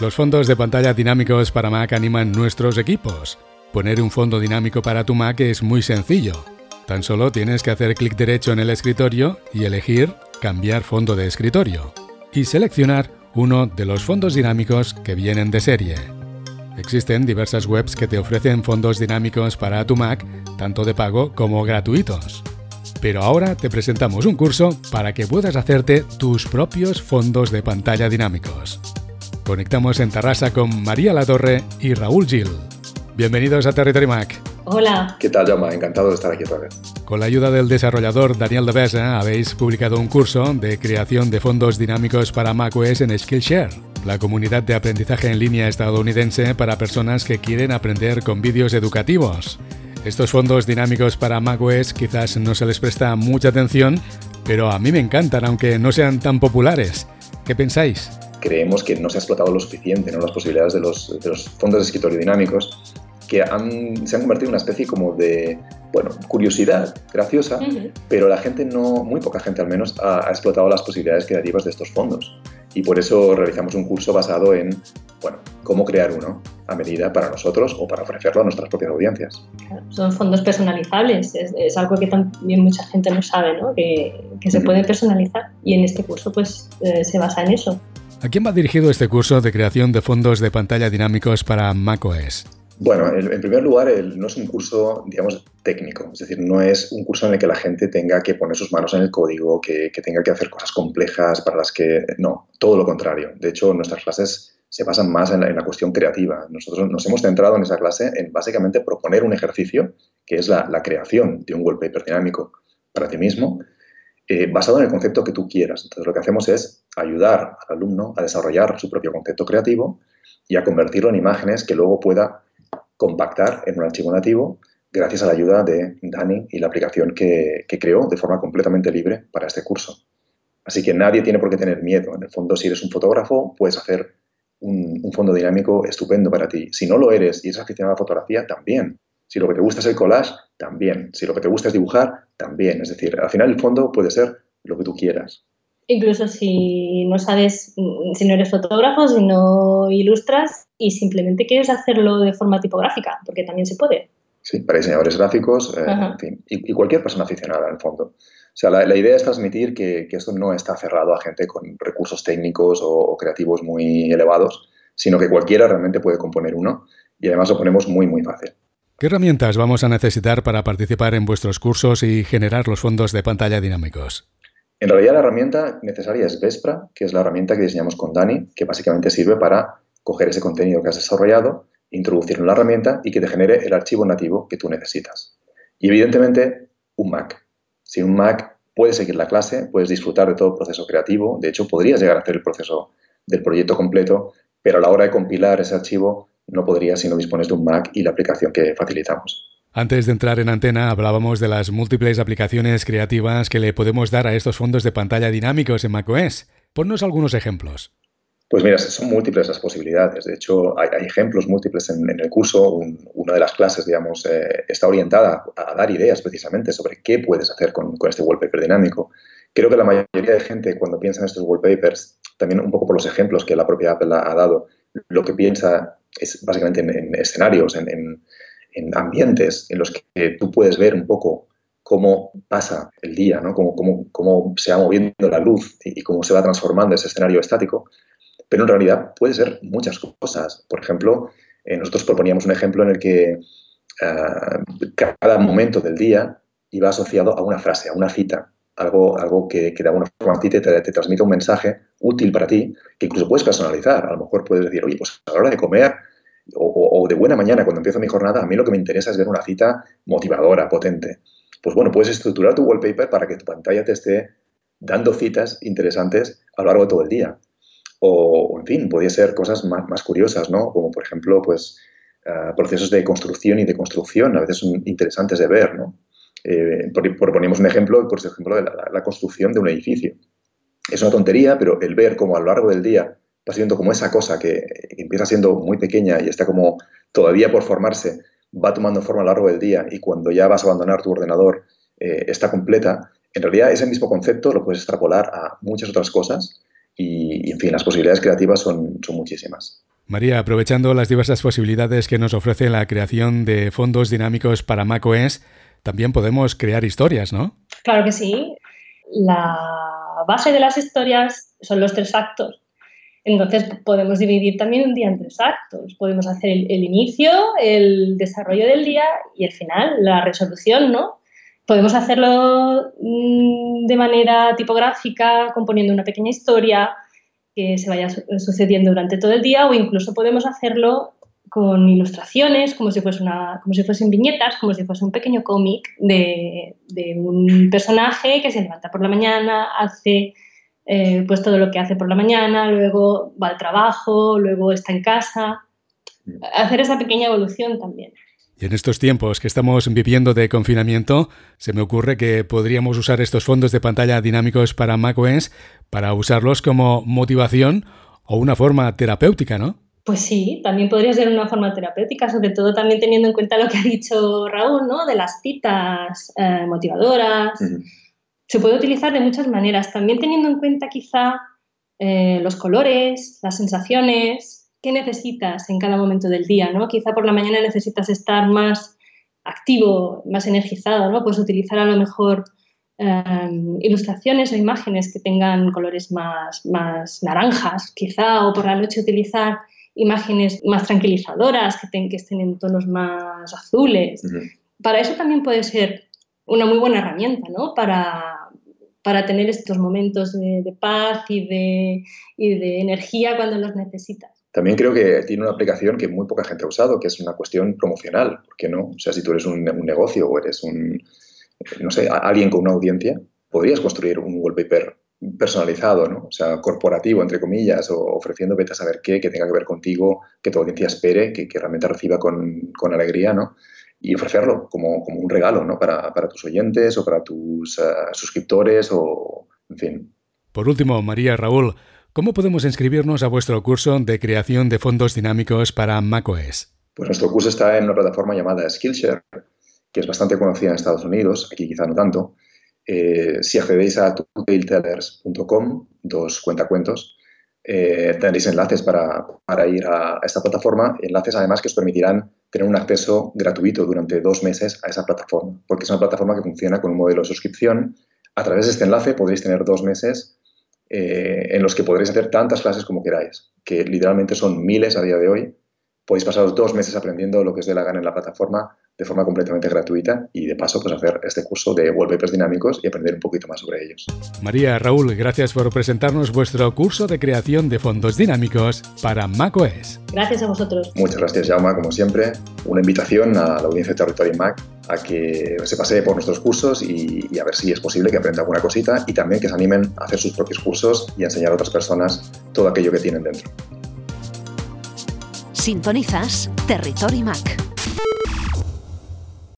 Los fondos de pantalla dinámicos para Mac animan nuestros equipos. Poner un fondo dinámico para tu Mac es muy sencillo. Tan solo tienes que hacer clic derecho en el escritorio y elegir Cambiar fondo de escritorio y seleccionar uno de los fondos dinámicos que vienen de serie. Existen diversas webs que te ofrecen fondos dinámicos para tu Mac, tanto de pago como gratuitos. Pero ahora te presentamos un curso para que puedas hacerte tus propios fondos de pantalla dinámicos. Conectamos en Tarrasa con María Latorre y Raúl Gil. Bienvenidos a Territory Mac. Hola. ¿Qué tal, Jaume? Encantado de estar aquí otra vez. Con la ayuda del desarrollador Daniel Devesa habéis publicado un curso de creación de fondos dinámicos para macOS en Skillshare, la comunidad de aprendizaje en línea estadounidense para personas que quieren aprender con vídeos educativos. Estos fondos dinámicos para macOS quizás no se les presta mucha atención, pero a mí me encantan aunque no sean tan populares. ¿Qué pensáis? Creemos que no se ha explotado lo suficiente ¿no? las posibilidades de los, de los fondos de escritorio dinámicos que han, se han convertido en una especie como de, bueno, curiosidad graciosa, pero la gente no, muy poca gente al menos, ha, explotado las posibilidades creativas de estos fondos. Y por eso realizamos un curso basado en, bueno, cómo crear uno a medida para nosotros o para ofrecerlo a nuestras propias audiencias. son fondos personalizables, es, algo que también mucha gente no sabe, ¿no? Que, que se puede personalizar y en este curso pues eh, se basa en eso. ¿A quién va dirigido este curso de creación de fondos de pantalla dinámicos para macOS? Bueno, en primer lugar, no es un curso, digamos, técnico, es decir, no es un curso en el que la gente tenga que poner sus manos en el código, que, tenga que hacer cosas complejas para las que... No, todo lo contrario. De hecho, nuestras clases se basan más en la, cuestión creativa. Nosotros nos hemos centrado en esa clase en básicamente proponer un ejercicio, que es la, creación de un wallpaper dinámico para ti mismo, eh, basado en el concepto que tú quieras. Entonces, lo que hacemos es ayudar al alumno a desarrollar su propio concepto creativo y a convertirlo en imágenes que luego pueda compactar en un archivo nativo gracias a la ayuda de Dani y la aplicación que, creó de forma completamente libre para este curso. Así que nadie tiene por qué tener miedo. En el fondo, si eres un fotógrafo, puedes hacer un, fondo dinámico estupendo para ti. Si no lo eres y eres aficionado a la fotografía, también. Si lo que te gusta es el collage, también. Si lo que te gusta es dibujar, también. Es decir, al final el fondo puede ser lo que tú quieras. Incluso si no sabes, si no eres fotógrafo, si no ilustras y simplemente quieres hacerlo de forma tipográfica, porque también se puede. Sí, para diseñadores gráficos, eh, en fin, y, cualquier persona aficionada en el fondo. O sea, la, idea es transmitir que, esto no está cerrado a gente con recursos técnicos o, creativos muy elevados, sino que cualquiera realmente puede componer uno y además lo ponemos muy, muy fácil. ¿Qué herramientas vamos a necesitar para participar en vuestros cursos y generar los fondos de pantalla dinámicos? En realidad la herramienta necesaria es Vespra, que es la herramienta que diseñamos con Dani, que básicamente sirve para coger ese contenido que has desarrollado, introducirlo en la herramienta y que te genere el archivo nativo que tú necesitas. Y evidentemente un Mac. Sin un Mac puedes seguir la clase, puedes disfrutar de todo el proceso creativo, de hecho podrías llegar a hacer el proceso del proyecto completo, pero a la hora de compilar ese archivo no podrías si no dispones de un Mac y la aplicación que facilitamos. Antes de entrar en antena hablábamos de las múltiples aplicaciones creativas que le podemos dar a estos fondos de pantalla dinámicos en macOS. Ponnos algunos ejemplos. Pues mira, son múltiples las posibilidades. De hecho, hay, ejemplos múltiples en, el curso. una de las clases, digamos, eh, está orientada a, dar ideas precisamente sobre qué puedes hacer con, este wallpaper dinámico. Creo que la mayoría de gente, cuando piensa en estos wallpapers, también un poco por los ejemplos que la propia Apple ha dado, lo que piensa es básicamente en, escenarios, en en ambientes en los que tú puedes ver un poco cómo pasa el día, ¿no? cómo, cómo, cómo se va moviendo la luz y, cómo se va transformando ese escenario estático. Pero en realidad puede ser muchas cosas. Por ejemplo, eh, nosotros proponíamos un ejemplo en el que ah, cada momento del día iba asociado a una frase, a una cita, algo, algo que, que de alguna forma a ti te, te, transmite un mensaje útil para ti, que incluso puedes personalizar. A lo mejor puedes decir, oye, pues a la hora de comer o, de buena mañana cuando empiezo mi jornada, a mí lo que me interesa es ver una cita motivadora, potente. Pues bueno, puedes estructurar tu wallpaper para que tu pantalla te esté dando citas interesantes a lo largo de todo el día. O, en fin, podría ser cosas más, curiosas, ¿no? Como por ejemplo, pues ah, procesos de construcción y de construcción, a veces son interesantes de ver, ¿no? Eh, proponemos un ejemplo, por ejemplo, de la construcción de un edificio. Es una tontería, pero el ver cómo a lo largo del día va siendo como esa cosa que, empieza siendo muy pequeña y está como todavía por formarse, va tomando forma a lo largo del día y cuando ya vas a abandonar tu ordenador eh, está completa, en realidad ese mismo concepto lo puedes extrapolar a muchas otras cosas y, en fin, las posibilidades creativas son, son muchísimas. María, aprovechando las diversas posibilidades que nos ofrece la creación de fondos dinámicos para macOS, también podemos crear historias, ¿no? Claro que sí. La base de las historias son los tres actos. Entonces podemos dividir también un día en tres actos. Podemos hacer el, el, inicio, el desarrollo del día y el final, la resolución, ¿no? Podemos hacerlo mm, de manera tipográfica, componiendo una pequeña historia, que se vaya sucediendo durante todo el día o incluso podemos hacerlo con ilustraciones, como si, fuese una, como si fuesen viñetas, como si fuese un pequeño cómic de, de, un personaje que se levanta por la mañana, hace eh, pues todo lo que hace por la mañana, luego va al trabajo, luego está en casa. Hacer esa pequeña evolución también. Y en estos tiempos que estamos viviendo de confinamiento, se me ocurre que podríamos usar estos fondos de pantalla dinámicos para macOS para usarlos como motivación o una forma terapéutica, ¿no? Pues sí, también podría ser una forma terapéutica, sobre todo también teniendo en cuenta lo que ha dicho Raúl, ¿no? De las citas eh, motivadoras. Se puede utilizar de muchas maneras, también teniendo en cuenta quizá eh, los colores, las sensaciones, qué necesitas en cada momento del día, ¿no? Quizá por la mañana necesitas estar más activo, más energizado, ¿no? Puedes utilizar a lo mejor em, ilustraciones o imágenes que tengan colores más, más naranjas, quizá, o por la noche utilizar imágenes más tranquilizadoras, que, que estén en tonos más azules. Para eso también puede ser una muy buena herramienta, ¿no? Para, para tener estos momentos de, de paz y de, y de energía cuando los necesitas. También creo que tiene una aplicación que muy poca gente ha usado, que es una cuestión promocional. ¿Por qué no? O sea, si tú eres un, negocio o eres un, no sé, alguien con una audiencia, podrías construir un wallpaper personalizado, ¿no? O sea, corporativo, entre comillas, o ofreciendo vete a saber qué, que tenga que ver contigo, que tu audiencia espere, que, que realmente reciba con, con, alegría, ¿no? Y ofrecerlo como, como un regalo, ¿no? Para, para, tus oyentes o para tus uh, suscriptores o, en fin. Por último, María Raúl, ¿Cómo podemos inscribirnos a vuestro curso de creación de fondos dinámicos para macOS? Pues nuestro curso está en una plataforma llamada Skillshare, que es bastante conocida en Estados Unidos, aquí quizá no tanto. Eh, si accedéis a tutorialtellers.com, dos cuentacuentos, eh, tendréis enlaces para, para, ir a esta plataforma, enlaces además que os permitirán tener un acceso gratuito durante dos meses a esa plataforma, porque es una plataforma que funciona con un modelo de suscripción. A través de este enlace podréis tener dos meses eh, en los que podréis hacer tantas clases como queráis, que literalmente son miles a día de hoy. Podéis pasaros dos meses aprendiendo lo que os dé la gana en la plataforma de forma completamente gratuita y de paso pues hacer este curso de wallpapers dinámicos y aprender un poquito más sobre ellos. María, Raúl, gracias por presentarnos vuestro curso de creación de fondos dinámicos para macOS. Gracias a vosotros. Muchas gracias, Jauma, como siempre. Una invitación a la audiencia de Territory Mac a que se pase por nuestros cursos y, y, a ver si es posible que aprenda alguna cosita y también que se animen a hacer sus propios cursos y a enseñar a otras personas todo aquello que tienen dentro. Sintonizas Territory Mac.